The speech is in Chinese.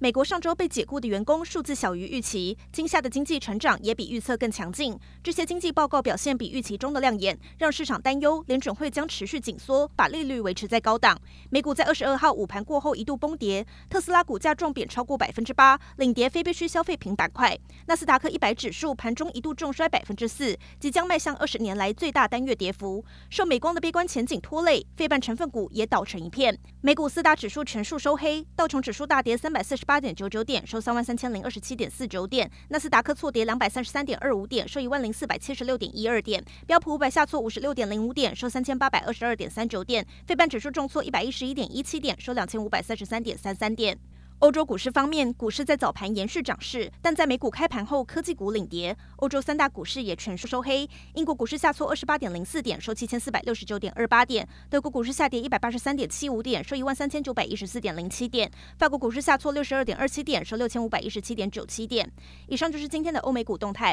美国上周被解雇的员工数字小于预期，今夏的经济成长也比预测更强劲。这些经济报告表现比预期中的亮眼，让市场担忧联准会将持续紧缩，把利率维持在高档。美股在二十二号午盘过后一度崩跌，特斯拉股价重贬超过百分之八，领跌非必需消费品板块。纳斯达克一百指数盘中一度重摔百分之四，即将迈向二十年来最大单月跌幅。受美光的悲观前景拖累，费半成分股也倒成一片。美股四大指数全数收黑，道琼指数大跌三百四十。八点九九点，收三万三千零二十七点四九点。纳斯达克错跌两百三十三点二五点，收一万零四百七十六点一二点。标普五百下挫五十六点零五点，收三千八百二十二点三九点。费半指数重挫一百一十一点一七点，收两千五百三十三点三三点。欧洲股市方面，股市在早盘延续涨势，但在美股开盘后，科技股领跌。欧洲三大股市也全数收黑。英国股市下挫二十八点零四点，收七千四百六十九点二八点；德国股市下跌一百八十三点七五点，收一万三千九百一十四点零七点；法国股市下挫六十二点二七点，收六千五百一十七点九七点。以上就是今天的欧美股动态。